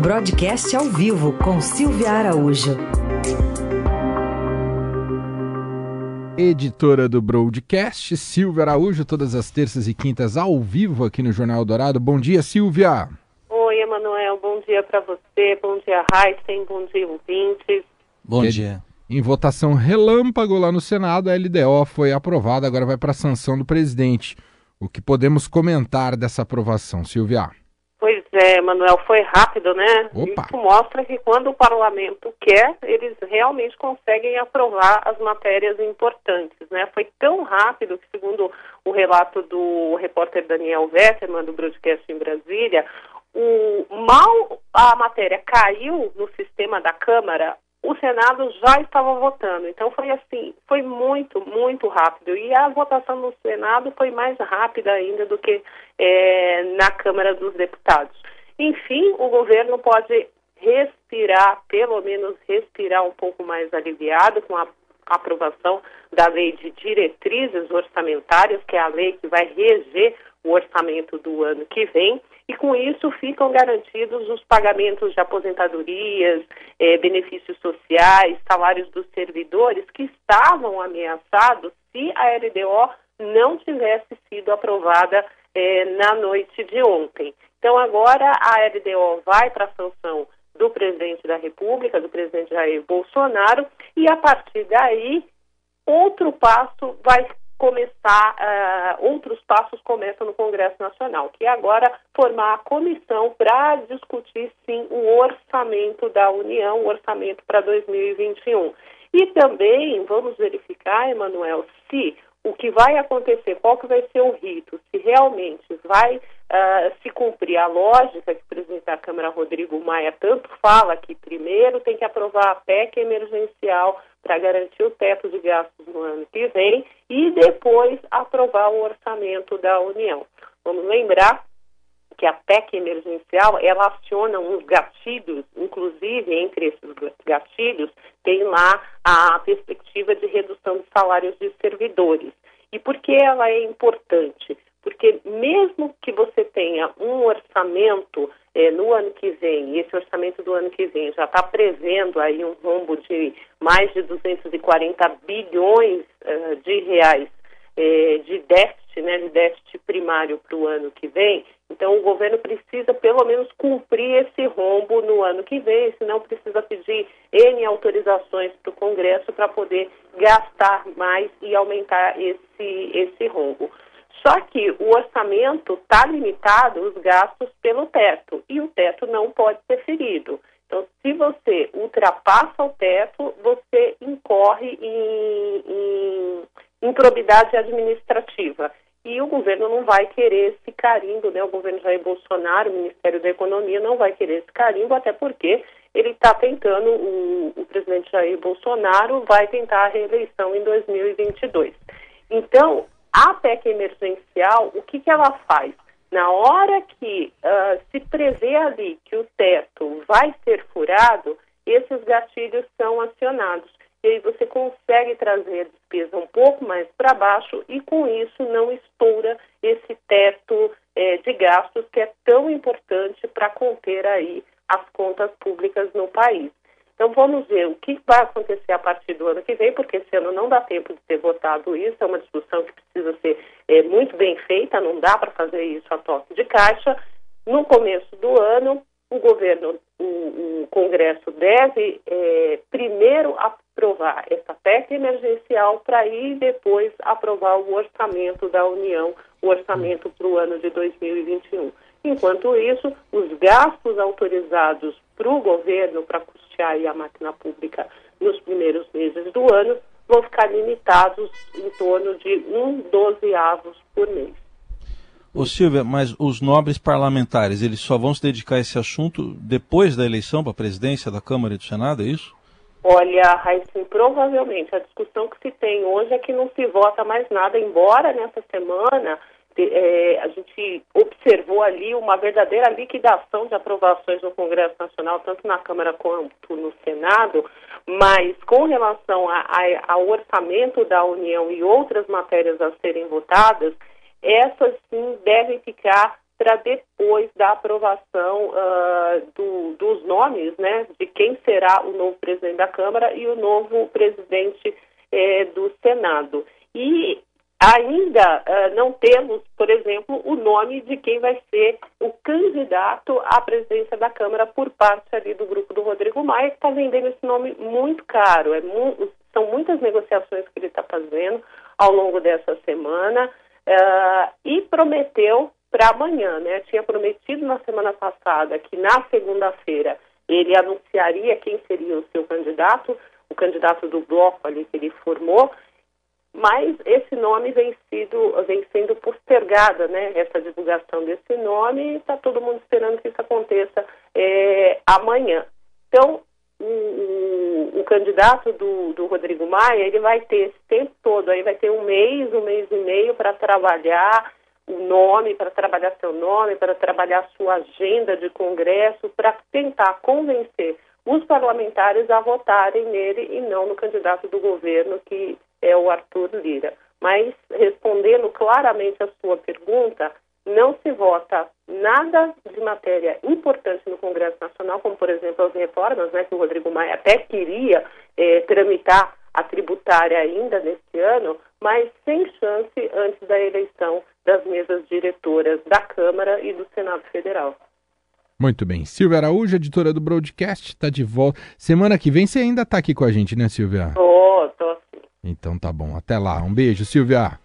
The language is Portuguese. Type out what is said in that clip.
Broadcast ao vivo com Silvia Araújo. Editora do Broadcast, Silvia Araújo, todas as terças e quintas ao vivo aqui no Jornal Dourado. Bom dia, Silvia. Oi, Emanuel. Bom dia para você. Bom dia, Heisen. Bom dia, ouvintes. Bom dia. Em votação relâmpago lá no Senado, a LDO foi aprovada, agora vai para a sanção do presidente. O que podemos comentar dessa aprovação, Silvia? É, Manuel, foi rápido, né? Opa. Isso mostra que quando o parlamento quer, eles realmente conseguem aprovar as matérias importantes, né? Foi tão rápido que, segundo o relato do repórter Daniel Vetterman, do Broadcast em Brasília, o mal a matéria caiu no sistema da Câmara, o Senado já estava votando. Então foi assim, foi muito, muito rápido. E a votação no Senado foi mais rápida ainda do que é, na Câmara dos Deputados. Enfim, o governo pode respirar, pelo menos respirar um pouco mais aliviado com a aprovação da lei de diretrizes orçamentárias, que é a lei que vai reger o orçamento do ano que vem e com isso ficam garantidos os pagamentos de aposentadorias, eh, benefícios sociais, salários dos servidores que estavam ameaçados se a LDO não tivesse sido aprovada eh, na noite de ontem. Então agora a LDO vai para a sanção do presidente da República, do presidente Jair Bolsonaro, e a partir daí outro passo vai começar, uh, outros passos começam no Congresso Nacional, que é agora formar a comissão para discutir, sim, o orçamento da União, o orçamento para 2021. E também vamos verificar, Emanuel, se o que vai acontecer, qual que vai ser o rito, se realmente vai uh, se cumprir a lógica que o presidente da Câmara, Rodrigo Maia, tanto fala que primeiro tem que aprovar a PEC emergencial para garantir o teto de gastos no ano que vem e depois aprovar o orçamento da União. Vamos lembrar que a PEC emergencial, ela aciona uns gatilhos, inclusive entre esses gatilhos tem lá a perspectiva de redução dos salários de servidores. E por que ela é importante? Porque mesmo que você tenha um orçamento eh, no ano que vem, e esse orçamento do ano que vem já está prevendo aí um rombo de mais de 240 bilhões uh, de reais eh, de déficit, né, de déficit primário para o ano que vem, então o governo precisa pelo menos cumprir esse rombo no ano que vem, senão precisa pedir N autorizações para o Congresso para poder gastar mais e aumentar esse, esse rombo. Só que o orçamento está limitado, os gastos, pelo teto, e o teto não pode ser ferido. Então, se você ultrapassa o teto, você incorre em, improbidade administrativa. E o governo não vai querer esse carimbo, né? O governo Jair Bolsonaro, o Ministério da Economia, não vai querer esse carimbo, até porque ele está tentando, o, o presidente Jair Bolsonaro vai tentar a reeleição em 2022. Então, a PEC emergencial, o que, que ela faz? Na hora que uh, se prevê ali que o teto vai ser furado, esses gatilhos são acionados. E aí você consegue trazer a despesa um pouco mais para baixo e com isso não estoura esse teto eh, de gastos que é tão importante para conter aí as contas públicas no país. Então vamos ver o que vai acontecer a partir do ano que vem, porque esse ano não dá tempo de ser votado isso, é uma discussão que precisa ser é, muito bem feita, não dá para fazer isso a toque de caixa. No começo do ano, o governo, o, o Congresso deve é, primeiro aprovar essa PEC emergencial para ir depois aprovar o orçamento da União, o orçamento para o ano de 2021. Enquanto isso, os gastos autorizados para o governo para custear a máquina pública nos primeiros meses do ano vão ficar limitados em torno de um dozeavos por mês. Ô Silvia, mas os nobres parlamentares, eles só vão se dedicar a esse assunto depois da eleição para a presidência da Câmara e do Senado, é isso? Olha, Raíssa, provavelmente a discussão que se tem hoje é que não se vota mais nada, embora nessa semana é, a gente observou ali uma verdadeira liquidação de aprovações no Congresso Nacional, tanto na Câmara quanto no Senado, mas com relação ao orçamento da União e outras matérias a serem votadas, essas sim devem ficar para depois da aprovação uh, do, dos nomes, né, de quem será o novo presidente da Câmara e o novo presidente eh, do Senado. E ainda uh, não temos, por exemplo, o nome de quem vai ser o candidato à presidência da Câmara por parte ali do grupo do Rodrigo Maia, que está vendendo esse nome muito caro. É mu são muitas negociações que ele está fazendo ao longo dessa semana uh, e prometeu para amanhã, né? Tinha prometido na semana passada que na segunda-feira ele anunciaria quem seria o seu candidato, o candidato do bloco ali que ele formou, mas esse nome vem, sido, vem sendo postergada, né? Essa divulgação desse nome está todo mundo esperando que isso aconteça é, amanhã. Então, o, o, o candidato do, do, Rodrigo Maia, ele vai ter esse tempo todo, aí vai ter um mês, um mês e meio para trabalhar o nome, para trabalhar seu nome, para trabalhar sua agenda de congresso, para tentar convencer os parlamentares a votarem nele e não no candidato do governo, que é o Arthur Lira. Mas, respondendo claramente a sua pergunta, não se vota nada de matéria importante no Congresso Nacional, como, por exemplo, as reformas, né, que o Rodrigo Maia até queria eh, tramitar a tributária ainda neste ano, mas sem chance antes da eleição das mesas diretoras da Câmara e do Senado Federal. Muito bem. Silvia Araújo, editora do Broadcast, está de volta. Semana que vem você ainda está aqui com a gente, né, Silvia? Sim. Então tá bom. Até lá. Um beijo, Silvia.